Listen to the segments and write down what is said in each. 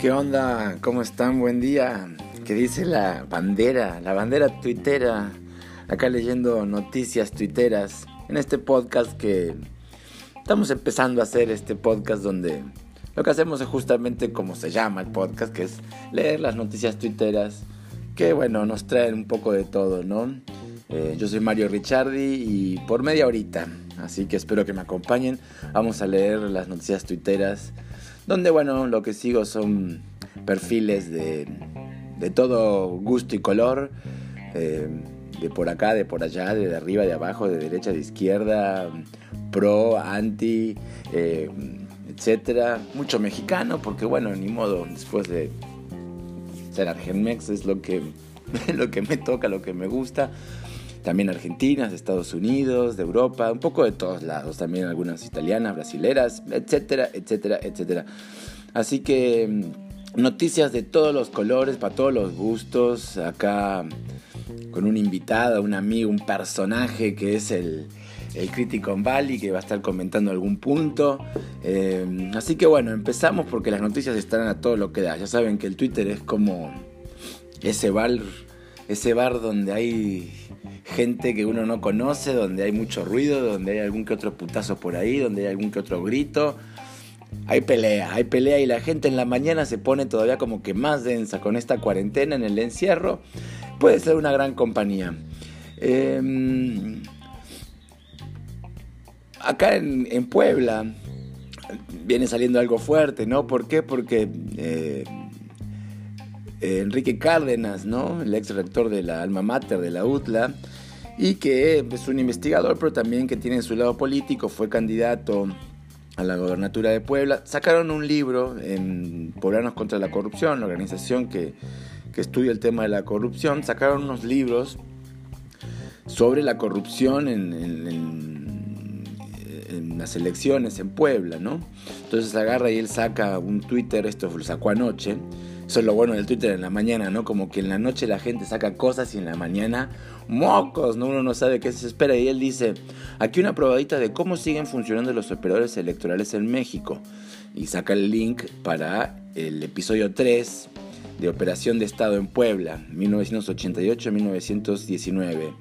¿Qué onda? ¿Cómo están? Buen día. ¿Qué dice la bandera? La bandera tuitera. Acá leyendo noticias tuiteras en este podcast que estamos empezando a hacer este podcast donde lo que hacemos es justamente como se llama el podcast, que es leer las noticias tuiteras que bueno, nos traen un poco de todo, ¿no? Eh, yo soy Mario Ricciardi y por media horita, así que espero que me acompañen. Vamos a leer las noticias tuiteras donde bueno, lo que sigo son perfiles de, todo gusto y color, eh, de por acá, de por allá, de, arriba, de abajo, de derecha, de izquierda, pro, anti, eh, etcétera. Mucho mexicano, porque bueno, ni modo, después de ser argenmex es lo que, lo que me toca, lo que me gusta también argentinas, de Estados Unidos, de Europa, un poco de todos lados, también algunas italianas, brasileras, etcétera, etcétera, etcétera. Así que mm, noticias de todos los colores, para todos los gustos, acá con un invitado, un amigo, un personaje que es el, el crítico en Bali, que va a estar comentando algún punto. Eh, así que bueno, empezamos porque las noticias están a todo lo que da. Ya saben que el Twitter es como ese bar, ese bar donde hay gente que uno no conoce, donde hay mucho ruido, donde hay algún que otro putazo por ahí, donde hay algún que otro grito. Hay pelea, hay pelea y la gente en la mañana se pone todavía como que más densa con esta cuarentena en el encierro. Puede ser una gran compañía. Em, acá en, Puebla viene saliendo algo fuerte, ¿no? ¿Por qué? Porque eh, Enrique Cárdenas, ¿no? El ex rector de la alma mater de la UTLA, y que es un investigador, pero también que tiene su lado político, fue candidato a la gobernatura de Puebla. Sacaron un libro en Poblanos contra la Corrupción, la organización que, estudia el tema de la corrupción. Sacaron unos libros sobre la corrupción en, en, las elecciones en Puebla, ¿no? Entonces agarra y él saca un Twitter, esto lo sacó anoche, eso es lo bueno del Twitter en la mañana, ¿no? Como que en la noche la gente saca cosas y en la mañana mocos, ¿no? Uno no sabe qué se espera. Y él dice, aquí una probadita de cómo siguen funcionando los operadores electorales en México. Y saca el link para el episodio 3 de Operación de Estado en Puebla, 1988-1919.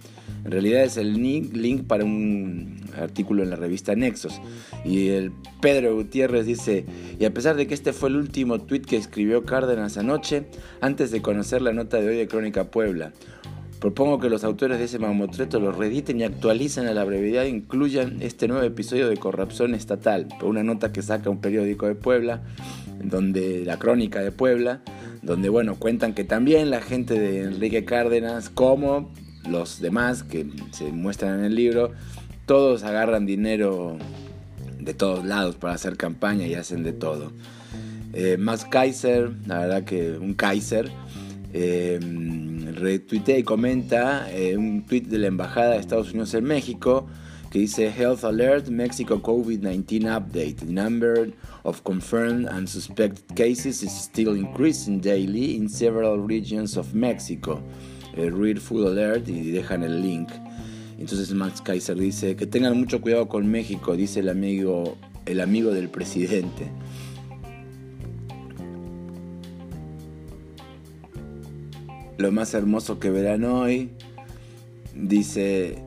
En realidad es el link para un artículo en la revista Nexos. Y el Pedro Gutiérrez dice, y a pesar de que este fue el último tweet que escribió Cárdenas anoche, antes de conocer la nota de hoy de Crónica Puebla, Propongo que los autores de ese mamotreto lo reediten y actualicen a la brevedad e incluyan este nuevo episodio de corrupción estatal, una nota que saca un periódico de Puebla, donde la crónica de Puebla, donde bueno, cuentan que también la gente de Enrique Cárdenas, como los demás que se muestran en el libro, todos agarran dinero de todos lados para hacer campaña y hacen de todo. Eh, Max Kaiser, la verdad que un Kaiser, eh, retuitea y comenta eh, un tweet de la Embajada de Estados Unidos en México que dice Health Alert Mexico COVID-19 Update. The number of confirmed and suspected cases is still increasing daily in several regions of Mexico. Eh, read Food Alert y dejan el link. Entonces Max Kaiser dice que tengan mucho cuidado con México, dice el amigo, el amigo del presidente. Lo más hermoso que verán hoy, dice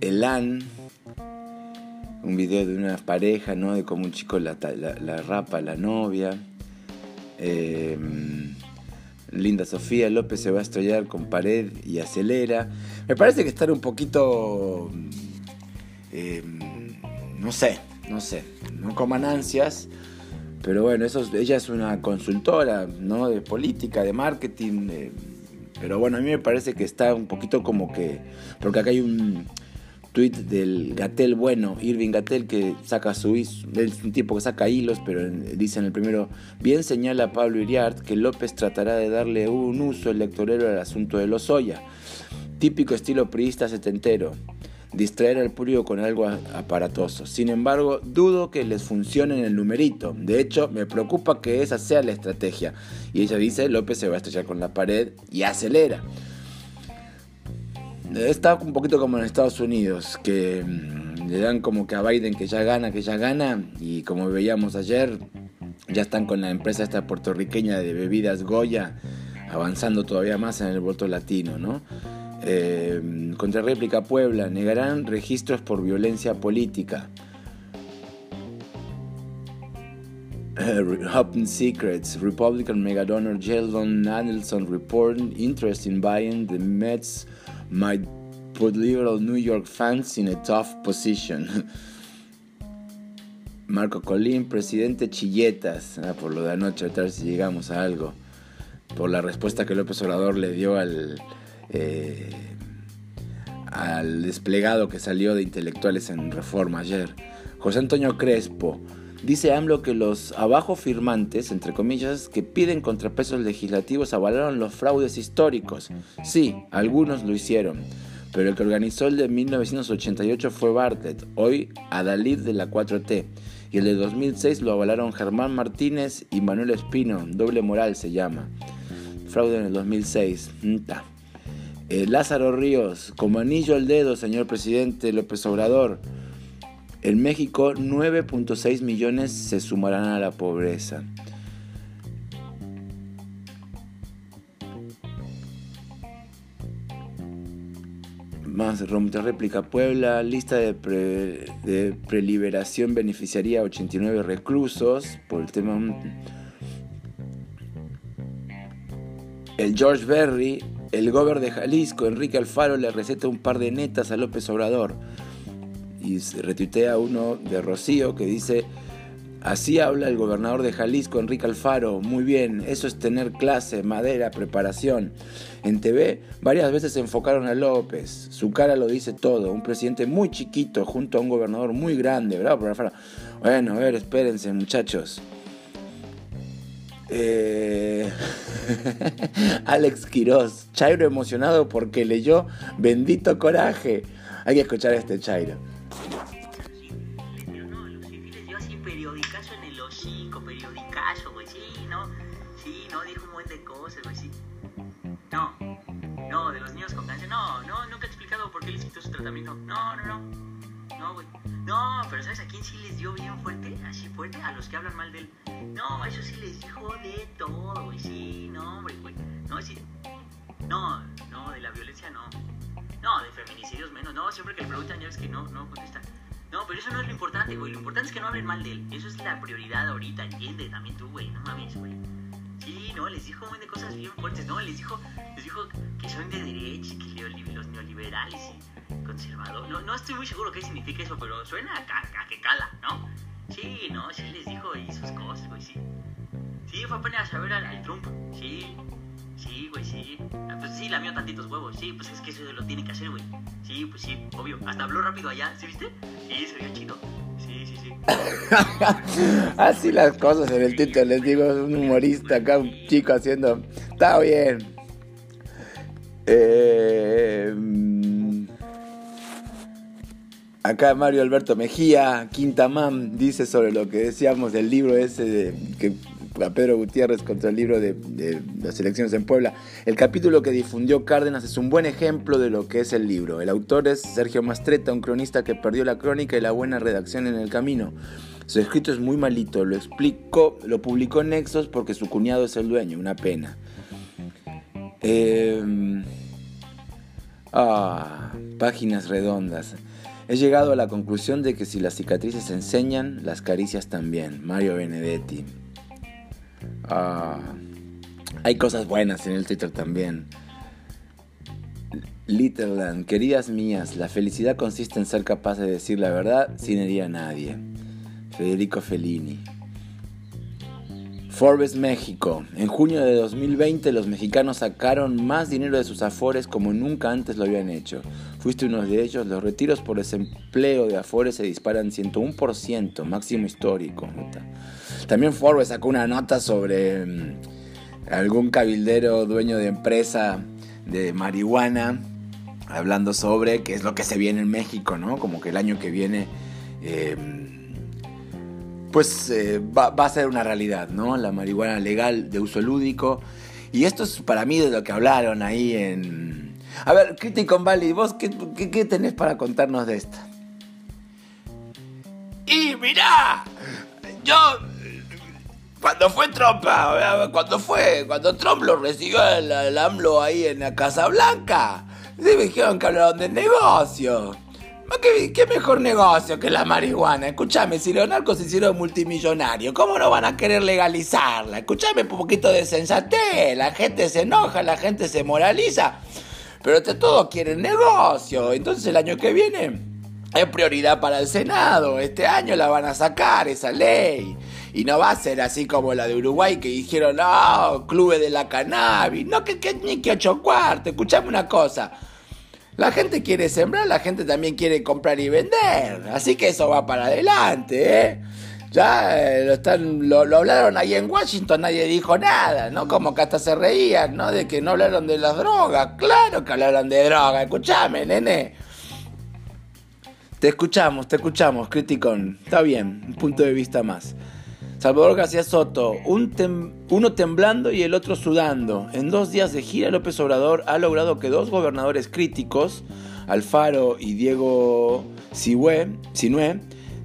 Elan, un video de una pareja, ¿no? De cómo un chico la, la, rapa la novia. Em, Linda Sofía López se va a estrellar con pared y acelera. Me parece que estar un poquito... Em, no sé, no sé, no coman ansias. Pero bueno, eso, ella es una consultora, ¿no? De política, de marketing. pero bueno, a mí me parece que está un poquito como que... Porque acá hay un tweet del Gatel bueno, Irving Gatel, que saca su... Es un tipo que saca hilos, pero dice en el primero, bien señala Pablo Iriart que López tratará de darle un uso electorero al asunto de Lozoya. Típico estilo priista setentero distraer al público con algo aparatoso. Sin embargo, dudo que les funcione en el numerito. De hecho, me preocupa que esa sea la estrategia. Y ella dice, López se va a estrellar con la pared y acelera. Está un poquito como en Estados Unidos, que mm, le dan como que a Biden que ya gana, que ya gana, y como veíamos ayer, ya están con la empresa esta puertorriqueña de bebidas Goya, avanzando todavía más en el voto latino, ¿no? Eh, contra réplica Puebla, negarán registros por violencia política. Uh, Secrets, Republican mega donor Sheldon Adelson report interest in buying the Mets might put liberal New York fans in a tough position. Marco Colín, presidente Chilletas, ah, por lo de anoche, a ver si llegamos a algo, por la respuesta que López Obrador le dio al, eh, al desplegado que salió de intelectuales en Reforma ayer. José Antonio Crespo, Dice AMLO que los abajo firmantes, entre comillas, que piden contrapesos legislativos avalaron los fraudes históricos. Sí, algunos lo hicieron, pero el que organizó el de 1988 fue Bartlett, hoy Adalid de la 4T, y el de 2006 lo avalaron Germán Martínez y Manuel Espino, doble moral se llama. Fraude en el 2006. Eh, Lázaro Ríos, como anillo al dedo, señor presidente López Obrador. En México 9.6 millones se sumarán a la pobreza. Más réplica Puebla, lista de, preliberación beneficiaría a 89 reclusos por el tema... El George Berry, el gobernador de Jalisco, Enrique Alfaro, le receta un par de netas a López Obrador y retuitea uno de Rocío que dice, así habla el gobernador de Jalisco, Enrique Alfaro, muy bien, eso es tener clase, madera, preparación. En TV varias veces enfocaron a López, su cara lo dice todo, un presidente muy chiquito junto a un gobernador muy grande. Bueno, a ver, espérense muchachos. Eh, Alex Quiroz, Chairo emocionado porque leyó Bendito Coraje. Hay que escuchar a este Chairo. No, no, no. No, güey. No, pero ¿sabes a quién sí les dio bien fuerte? Así fuerte, a los que hablan mal de él. No, eso sí les dijo de todo, güey. Sí, no, hombre, güey. No, sí. No, no, de la violencia no. No, de feminicidios menos. No, siempre que le preguntan ya ves que no, no contesta. No, pero eso no es lo importante, güey. Lo importante es que no hablen mal de él. Eso es la prioridad ahorita, entiende también tú, güey. No mames, güey. Sí, no, les dijo un montón de cosas bien fuertes. No, les dijo, les dijo que son de derecha y que los neoliberales y conservador. No, no estoy muy seguro qué significa eso, pero suena a, que cala, ¿no? Sí, no, sí les dijo ahí sus cosas, güey, sí. Sí, fue apenas a ver al, Trump, sí. Sí, güey, sí. Ah, pues sí, la mío tantitos huevos, sí, pues es que eso lo tiene que hacer, güey. Sí, pues sí, obvio. Hasta habló rápido allá, ¿sí viste? Sí, se vio chido. Sí, sí, sí. Así las cosas en el título, les digo, un humorista acá, un chico haciendo. Está bien. Eh Acá Mario Alberto Mejía, Quintamán, dice sobre lo que decíamos del libro ese de, que a Pedro Gutiérrez contra el libro de, las elecciones en Puebla. El capítulo que difundió Cárdenas es un buen ejemplo de lo que es el libro. El autor es Sergio Mastreta, un cronista que perdió la crónica y la buena redacción en el camino. Su escrito es muy malito, lo explicó, lo publicó en Nexos porque su cuñado es el dueño, una pena. Em, ah, páginas redondas. He llegado a la conclusión de que si las cicatrices enseñan, las caricias también. Mario Benedetti. Ah, hay cosas buenas en el Twitter también. Litterland, queridas mías, la felicidad consiste en ser capaz de decir la verdad sin herir a nadie. Federico Fellini. Forbes México. En junio de 2020 los mexicanos sacaron más dinero de sus afores como nunca antes lo habían hecho. Fuiste uno de ellos. Los retiros por desempleo de afores se disparan 101%, máximo histórico. También Forbes sacó una nota sobre mm, algún cabildero dueño de empresa de marihuana hablando sobre qué es lo que se viene en México, ¿no? Como que el año que viene... Eh, pues eh, va, a ser una realidad, ¿no? La marihuana legal de uso lúdico. Y esto es para mí de lo que hablaron ahí en... A ver, Critical Valley, ¿vos qué, tenés para contarnos de esta? Y mirá, yo cuando fue Trump, cuando fue, cuando Trump lo recibió el, AMLO ahí en la Casa Blanca, se me dijeron que hablaron de negocio. ¿Qué, mejor negocio que la marihuana? Escúchame, si los narcos se hicieron multimillonarios, ¿cómo no van a querer legalizarla? Escúchame un poquito de sensatez, la gente se enoja, la gente se moraliza, pero todos quieren negocio. Entonces el año que viene es prioridad para el Senado, este año la van a sacar esa ley. Y no va a ser así como la de Uruguay que dijeron, no, clubes de la cannabis, no, que, que ni que ocho cuartos. Escuchame una cosa. La gente quiere sembrar, la gente también quiere comprar y vender. Así que eso va para adelante, ¿eh? Ya eh, lo, están, lo, hablaron ahí en Washington, nadie dijo nada, ¿no? Como que hasta se reían, ¿no? De que no hablaron de las drogas. Claro que hablaron de drogas, escúchame, nene. Te escuchamos, te escuchamos, Criticón. Está bien, un punto de vista más. Salvador García Soto, uno temblando y el otro sudando. En dos días de gira, López Obrador ha logrado que dos gobernadores críticos, Alfaro y Diego Sinué, eh,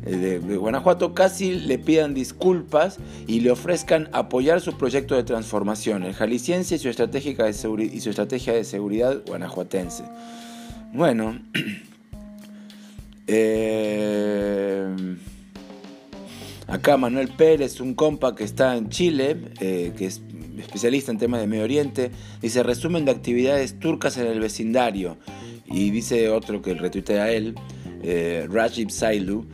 de, Guanajuato, casi le pidan disculpas y le ofrezcan apoyar su proyecto de transformación, el jalisciense y su, y su estrategia de seguridad guanajuatense. Bueno, eh, Acá Manuel Pérez, un compa que está en Chile, eh, que es especialista en temas de Medio Oriente, dice resumen de actividades turcas en el vecindario. Y dice otro que retuitea a él, eh, Rajib Sailu,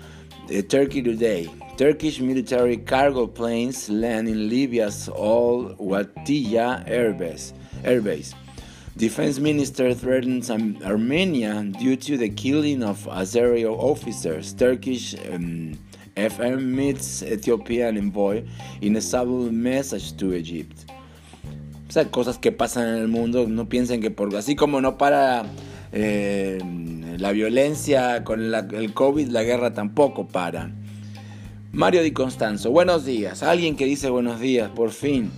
eh, Turkey Today. Turkish military cargo planes land in Libya's Al Watiya airbase. airbase. Defense Minister threatens Armenia due to the killing of Azeri officers. Turkish um, FM meets Ethiopian envoy in a subtle message to Egypt. O sea, cosas que pasan en el mundo, no piensen que por así como no para eh, la violencia con el COVID, la guerra tampoco para. Mario Di Constanzo, buenos días. Alguien que dice buenos días, por fin.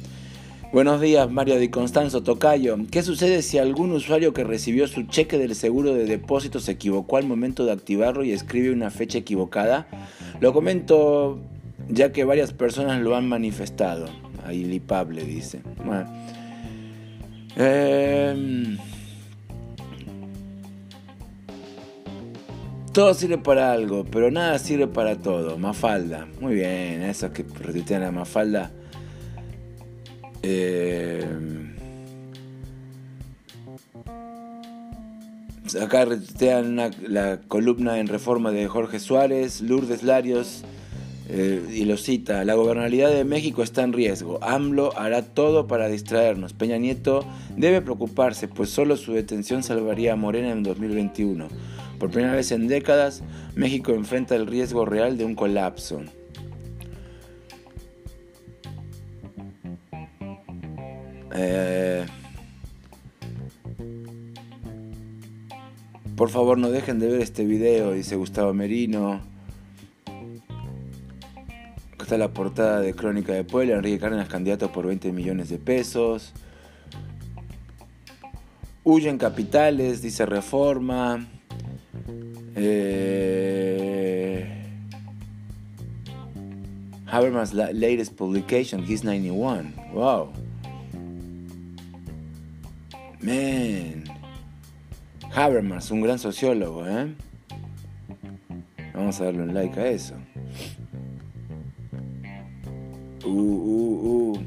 Buenos días, Mario Di Constanzo Tocayo. ¿Qué sucede si algún usuario que recibió su cheque del seguro de depósito se equivocó al momento de activarlo y escribe una fecha equivocada? Lo comento ya que varias personas lo han manifestado. Ahí Lipable dice. Em, todo sirve para algo, pero nada sirve para todo. Mafalda. Muy bien, eso que retuitean a Mafalda. Em, Acá retuitean la columna en reforma de Jorge Suárez, Lourdes Larios, eh, y lo cita, la gobernabilidad de México está en riesgo. AMLO hará todo para distraernos. Peña Nieto debe preocuparse, pues solo su detención salvaría a Morena en 2021. Por primera vez en décadas, México enfrenta el riesgo real de un colapso. Eh, Por favor no dejen de ver este video, dice Gustavo Merino. Acá está la portada de Crónica de Puebla, Enrique Cárdenas candidato por 20 millones de pesos. Huyen capitales, dice Reforma. Eh, Habermas latest publication, he's 91. Wow. Man. Habermas, un gran sociólogo, ¿eh? Vamos a darle un like a eso. Uh, uh, uh.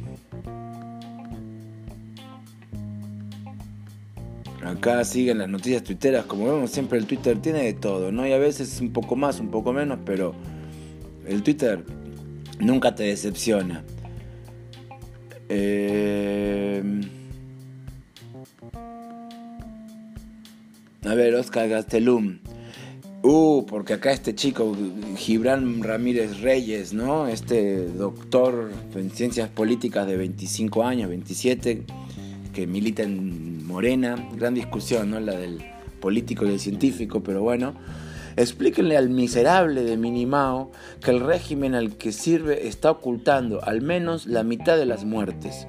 Acá siguen las noticias twitteras, como vemos siempre el Twitter tiene de todo, ¿no? Y a veces un poco más, un poco menos, pero el Twitter nunca te decepciona. Eh... A ver, Oscar Gastelum. Uh, porque acá este chico, Gibran Ramírez Reyes, ¿no? Este doctor en ciencias políticas de 25 años, 27, que milita en Morena. Gran discusión, ¿no? La del político y el científico, pero bueno. Explíquenle al miserable de Minimao que el régimen al que sirve está ocultando al menos la mitad de las muertes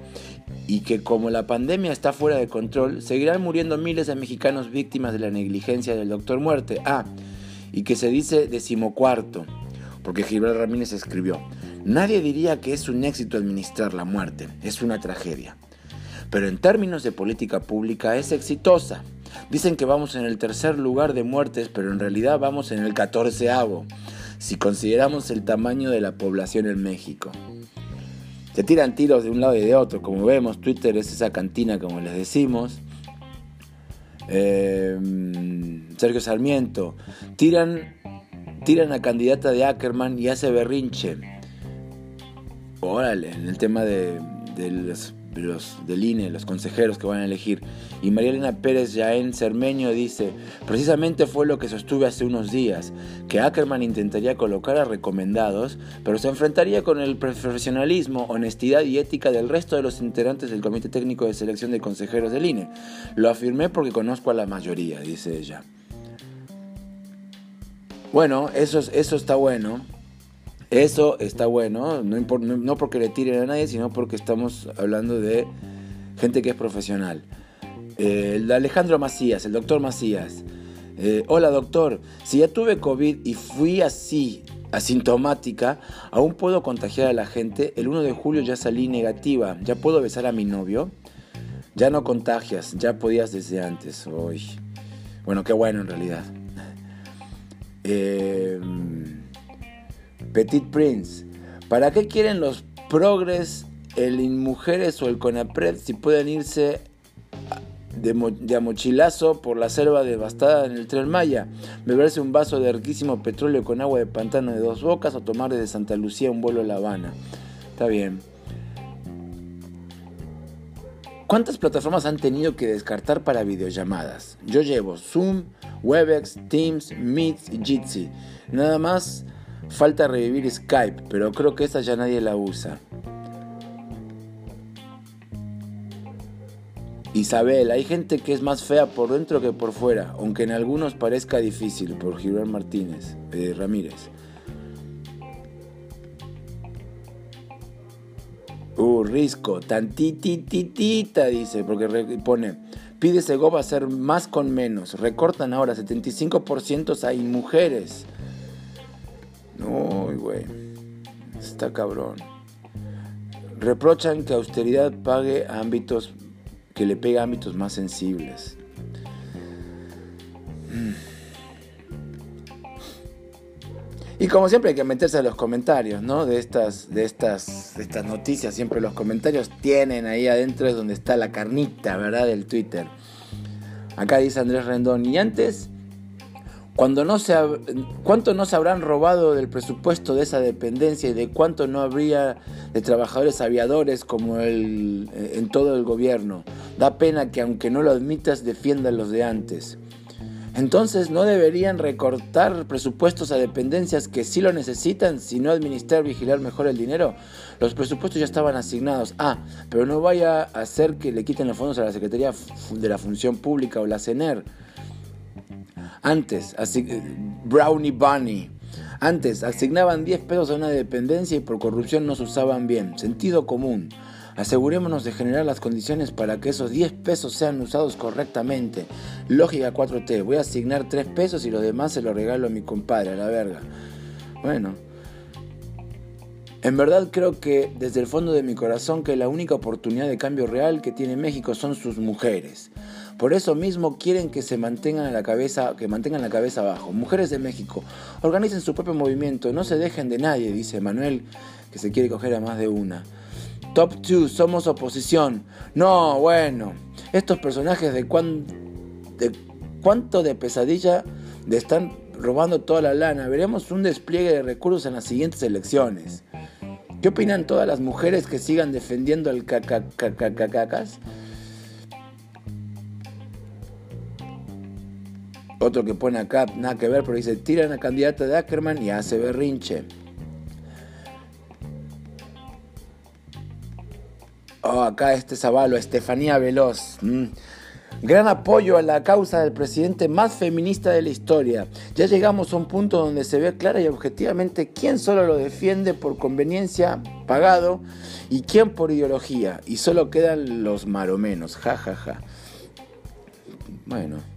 y que como la pandemia está fuera de control, seguirán muriendo miles de mexicanos víctimas de la negligencia del doctor muerte. Ah, y que se dice decimocuarto. porque Gilberto Ramírez escribió, nadie diría que es un éxito administrar la muerte, es una tragedia. Pero en términos de política pública es exitosa. Dicen que vamos en el tercer lugar de muertes, pero en realidad vamos en el catorceavo, si consideramos el tamaño de la población en México. Se tiran tiros de un lado y de otro, como vemos, Twitter es esa cantina, como les decimos. Eh, Sergio Sarmiento, tiran, tiran a candidata de Ackerman y hace berrinche. Órale, en el tema de, de los los del INE, los consejeros que van a elegir. Y María Elena Pérez Yaén Cermeño dice, precisamente fue lo que sostuve hace unos días, que Ackerman intentaría colocar a recomendados, pero se enfrentaría con el profesionalismo, honestidad y ética del resto de los integrantes del Comité Técnico de Selección de Consejeros del INE. Lo afirmé porque conozco a la mayoría, dice ella. Bueno, eso, eso está bueno. Eso está bueno, no, no, porque le tiren a nadie, sino porque estamos hablando de gente que es profesional. Eh, el Alejandro Macías, el doctor Macías. Eh, hola doctor, si ya tuve COVID y fui así, asintomática, ¿aún puedo contagiar a la gente? El 1 de julio ya salí negativa, ¿ya puedo besar a mi novio? Ya no contagias, ya podías desde antes. Uy. Bueno, qué bueno en realidad. Eh, Petit Prince. ¿Para qué quieren los progres, el Inmujeres o el Conapred si pueden irse de, mochilazo por la selva devastada en el tren Maya, beberse un vaso de riquísimo petróleo con agua de pantano de dos bocas o tomar desde Santa Lucía un vuelo a La Habana. Está bien. ¿Cuántas plataformas han tenido que descartar para videollamadas? Yo llevo Zoom, Webex, Teams, Meet y Jitsi. Nada más Falta revivir Skype, pero creo que esa ya nadie la usa. Isabel, hay gente que es más fea por dentro que por fuera, aunque en algunos parezca difícil, por Gilbert Martínez, eh, Ramírez. Uh, Risco, tantititita, dice, porque pone, pide Segoba hacer más con menos, recortan ahora 75% hay mujeres. Uy, güey. Está cabrón. Reprochan que austeridad pague ámbitos, que le pega a ámbitos más sensibles. Y como siempre hay que meterse a los comentarios, ¿no? De estas, de estas, de estas noticias. Siempre los comentarios tienen ahí adentro es donde está la carnita, ¿verdad? Del Twitter. Acá dice Andrés Rendón. Y antes cuando no se, ¿Cuánto no se habrán robado del presupuesto de esa dependencia y de cuánto no habría de trabajadores aviadores como el, eh, en todo el gobierno? Da pena que aunque no lo admitas defiendan los de antes. Entonces no deberían recortar presupuestos a dependencias que sí lo necesitan, sino administrar, vigilar mejor el dinero. Los presupuestos ya estaban asignados. Ah, pero no vaya a hacer que le quiten los fondos a la Secretaría de la Función Pública o la CENER. Antes, Brownie Bunny. Antes, asignaban 10 pesos a una dependencia y por corrupción no se usaban bien. Sentido común. Asegurémonos de generar las condiciones para que esos 10 pesos sean usados correctamente. Lógica 4T. Voy a asignar 3 pesos y los demás se los regalo a mi compadre, a la verga. Bueno. En verdad creo que desde el fondo de mi corazón que la única oportunidad de cambio real que tiene México son sus mujeres. Por eso mismo quieren que se mantengan la cabeza, que mantengan la cabeza abajo. Mujeres de México, organicen su propio movimiento, no se dejen de nadie, dice Manuel, que se quiere coger a más de una. Top 2, somos oposición. No, bueno, estos personajes de, de cuánto de pesadilla de están robando toda la lana. Veremos un despliegue de recursos en las siguientes elecciones. ¿Qué opinan todas las mujeres que sigan defendiendo al cacacacacas? Otro que pone acá, nada que ver, pero dice, tiran a candidata de Ackerman y hace berrinche. Oh, acá este Zabalo, Estefanía Veloz. Mm. Gran apoyo a la causa del presidente más feminista de la historia. Ya llegamos a un punto donde se ve clara y objetivamente quién solo lo defiende por conveniencia, pagado, y quién por ideología. Y solo quedan los maromenos. Ja, ja, ja. Bueno.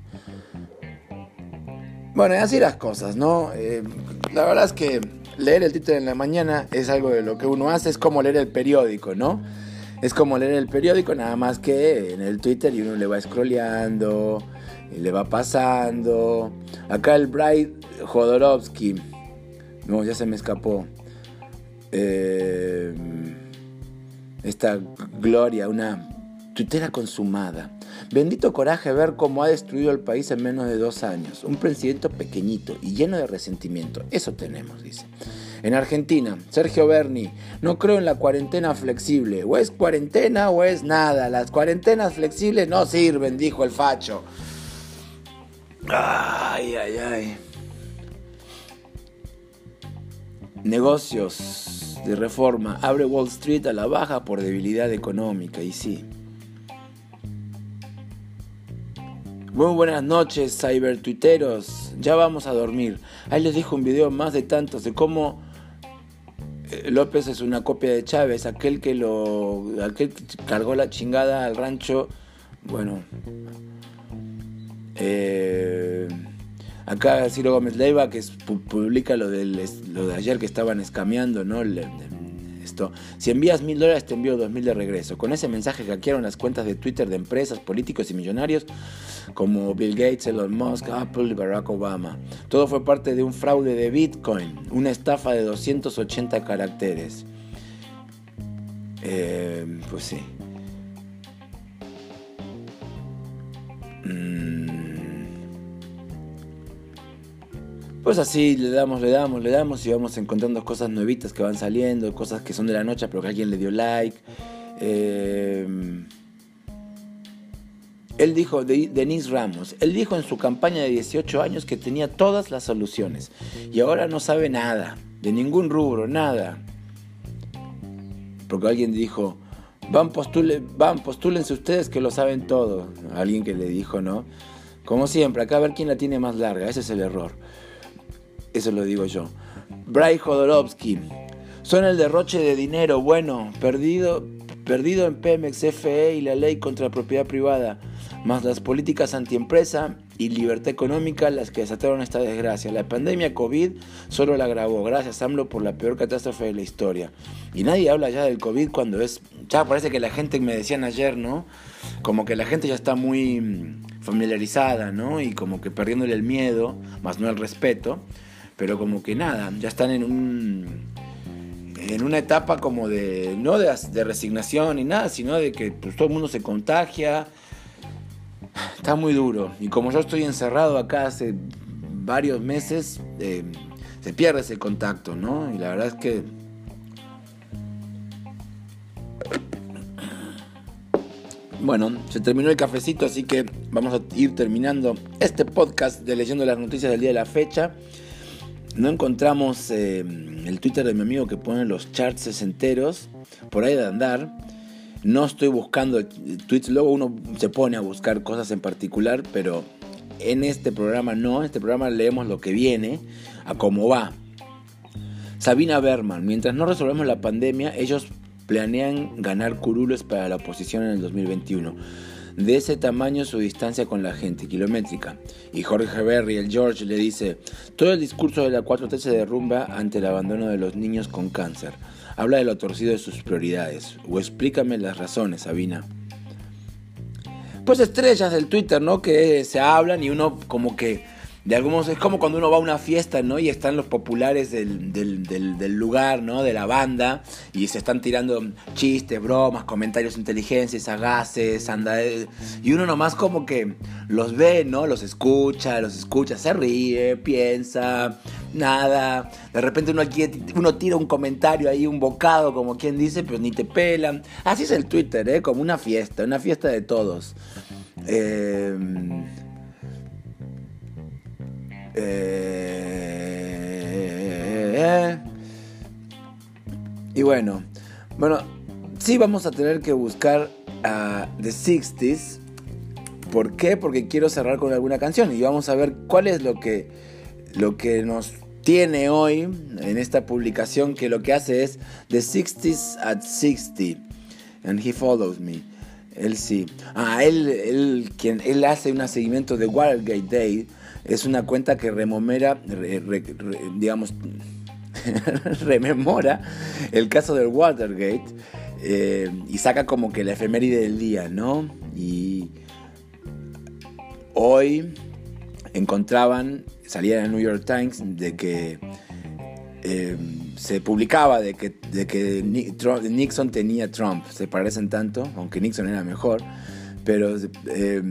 Bueno, así las cosas, ¿no? Eh, la verdad es que leer el Twitter en la mañana es algo de lo que uno hace, es como leer el periódico, ¿no? Es como leer el periódico, nada más que en el Twitter y uno le va scrolleando le va pasando. Acá el Bright Jodorowsky, no, ya se me escapó. Eh, esta Gloria, una tuitera consumada. Bendito coraje ver cómo ha destruido el país en menos de dos años. Un presidente pequeñito y lleno de resentimiento. Eso tenemos, dice. En Argentina, Sergio Berni, no creo en la cuarentena flexible. O es cuarentena o es nada. Las cuarentenas flexibles no sirven, dijo el facho. Ay, ay, ay. Negocios de reforma. Abre Wall Street a la baja por debilidad económica. Y sí. Muy buenas noches, cybertuiteros. Ya vamos a dormir. Ahí les dejo un video más de tantos de cómo eh, López es una copia de Chávez, aquel que lo aquel que cargó la chingada al rancho. Bueno, eh, acá Ciro Gómez Leiva que publica lo, del, lo de ayer que estaban escameando, ¿no? Si envías mil dólares, te envío dos mil de regreso. Con ese mensaje hackearon las cuentas de Twitter de empresas, políticos y millonarios como Bill Gates, Elon Musk, Apple y Barack Obama. Todo fue parte de un fraude de Bitcoin, una estafa de 280 caracteres. Eh, pues sí. Pues así le damos, le damos, le damos y vamos encontrando cosas nuevitas que van saliendo, cosas que son de la noche pero que alguien le dio like. Eh, él dijo, Denise Ramos, él dijo en su campaña de 18 años que tenía todas las soluciones y ahora no sabe nada, de ningún rubro, nada. Porque alguien dijo, van, postule, van, postúlense ustedes que lo saben todo. Alguien que le dijo, ¿no? Como siempre, acá a ver quién la tiene más larga, ese es el error. Eso lo digo yo. Bray Jodorowsky. Son el derroche de dinero, bueno, perdido, perdido en Pemex, FE y la ley contra la propiedad privada, más las políticas antiempresa y libertad económica las que desataron esta desgracia. La pandemia COVID solo la agravó. Gracias AMLO por la peor catástrofe de la historia. Y nadie habla ya del COVID cuando es... Ya parece que la gente, me decían ayer, ¿no? Como que la gente ya está muy familiarizada, ¿no? Y como que perdiéndole el miedo, más no el respeto pero como que nada, ya están en un en una etapa como de no de, resignación ni nada, sino de que pues, todo el mundo se contagia. Está muy duro. Y como yo estoy encerrado acá hace varios meses, eh, se pierde ese contacto, ¿no? Y la verdad es que Bueno, se terminó el cafecito, así que vamos a ir terminando este podcast de leyendo las noticias del día de la fecha. No encontramos eh, el Twitter de mi amigo que pone los charts enteros por ahí de andar. No estoy buscando tweets, luego uno se pone a buscar cosas en particular, pero en este programa no, en este programa leemos lo que viene, a cómo va. Sabina Berman, mientras no resolvemos la pandemia, ellos planean ganar curules para la oposición en el 2021 de ese tamaño su distancia con la gente, kilométrica. Y Jorge Berry, el George, le dice, todo el discurso de la 4T se derrumba ante el abandono de los niños con cáncer. Habla de lo torcido de sus prioridades. O explícame las razones, Sabina. Pues estrellas del Twitter, ¿no? Que se hablan y uno como que de algunos es como cuando uno va a una fiesta, ¿no? Y están los populares del, del, lugar, ¿no? De la banda, y se están tirando chistes, bromas, comentarios inteligentes, sagaces, anda. Y uno nomás como que los ve, ¿no? Los escucha, los escucha, se ríe, piensa, nada. De repente uno, uno tira un comentario ahí, un bocado, como quien dice, pero ni te pelan. Así es el Twitter, ¿eh? Como una fiesta, una fiesta de todos. Eh eh, y bueno, bueno, sí vamos a tener que buscar a The 60s. ¿Por qué? Porque quiero cerrar con alguna canción y vamos a ver cuál es lo que, lo que nos tiene hoy en esta publicación que lo que hace es The 60s at 60 and He Follows Me. Él sí. Ah, él, él, quien, él hace un seguimiento de Watergate Day. Es una cuenta que rememora, digamos, rememora el caso del Watergate eh, y saca como que la efeméride del día, ¿no? Y hoy encontraban, salía en el New York Times, de que eh, se publicaba de que, de que Nixon tenía Trump, se parecen tanto, aunque Nixon era mejor, pero eh,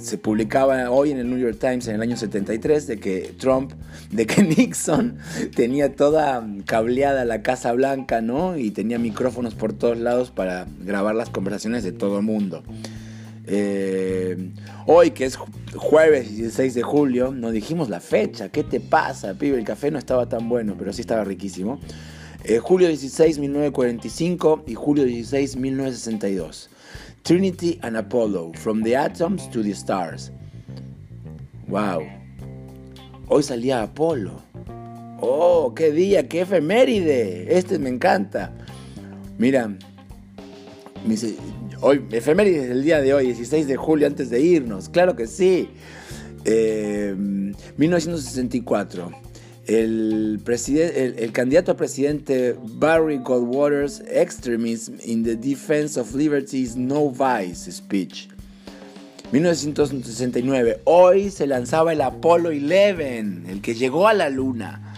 se publicaba hoy en el New York Times en el año 73 de que Trump, de que Nixon tenía toda cableada la Casa Blanca, ¿no? Y tenía micrófonos por todos lados para grabar las conversaciones de todo el mundo. Eh, hoy, que es jueves 16 de julio, nos dijimos la fecha. ¿Qué te pasa, pibe? El café no estaba tan bueno, pero sí estaba riquísimo. Eh, julio 16, 1945 y julio 16, 1962. Trinity and Apollo, From the Atoms to the Stars. Wow. Hoy salía Apolo. Oh, qué día, qué efeméride. Este me encanta. Mira, Hoy, efemérides del día de hoy, 16 de julio, antes de irnos. Claro que sí. 1964. Eh, el, el, candidato a presidente Barry Goldwater's Extremism in the Defense of Liberty's No Vice speech. 1969. Hoy se lanzaba el Apollo 11, el que llegó a la luna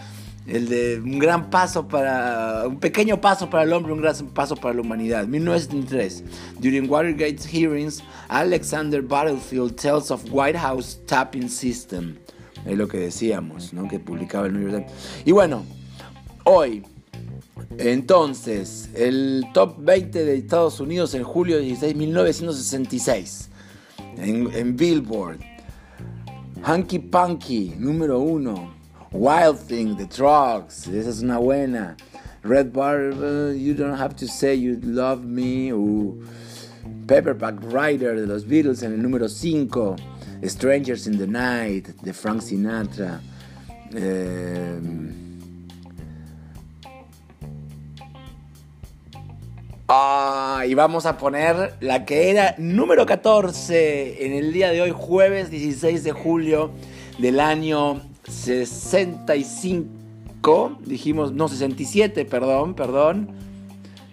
el de un gran paso para, un pequeño paso para el hombre, un gran paso para la humanidad. 1973, during Watergate's hearings, Alexander Battlefield tells of White House tapping system. Es lo que decíamos, ¿no? Que publicaba el New York Times. Y bueno, hoy, entonces, el top 20 de Estados Unidos en julio 16, 1966, en, Billboard. Hanky Punky, número uno. Wild Thing, The Trucks, esa es una buena. Red Barber, You Don't Have to Say You Love Me. Uh, Pepperback Rider de los Beatles en el número 5. Strangers in the Night de Frank Sinatra. Eh, ah, y vamos a poner la que era número 14 en el día de hoy, jueves 16 de julio del año 65, dijimos, no, 67, perdón, perdón.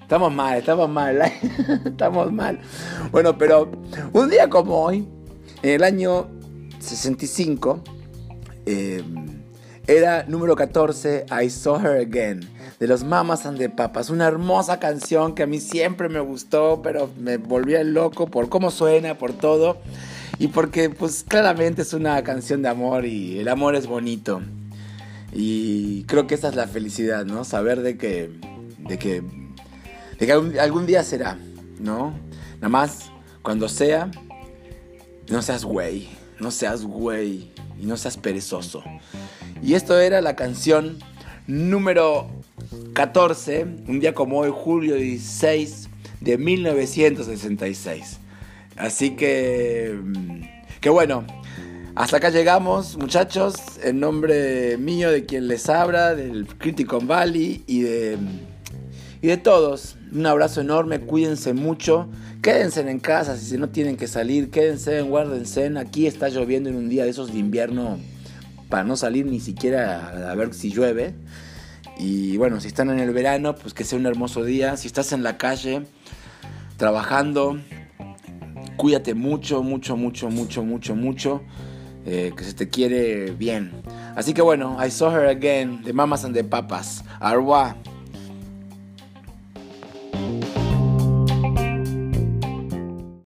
Estamos mal, estamos mal, estamos mal. Bueno, pero un día como hoy, en el año 65, eh, era número 14, I Saw Her Again, de los Mamas and the Papas. Una hermosa canción que a mí siempre me gustó, pero me volvía loco por cómo suena, por todo. Y porque pues claramente es una canción de amor y el amor es bonito. Y creo que esa es la felicidad, ¿no? Saber de que, de que, de que algún, día será, ¿no? Nada más, cuando sea, no seas güey, no seas güey y no seas perezoso. Y esto era la canción número 14, un día como hoy, julio 16 de 1966. Así que, mm, que bueno, hasta acá llegamos, muchachos. En nombre mío, de quien les habla, del Criticon Valley y de, y de todos. Un abrazo enorme, cuídense mucho. Quédense en casa si no tienen que salir. Quédense, guárdense. Aquí está lloviendo en un día de esos de invierno para no salir ni siquiera a ver si llueve. Y bueno, si están en el verano, pues que sea un hermoso día. Si estás en la calle trabajando, Cuídate mucho, mucho, mucho, mucho, mucho, mucho. Eh, que se te quiere bien. Así que bueno, I saw her again, the mamas and the papas. Arwa.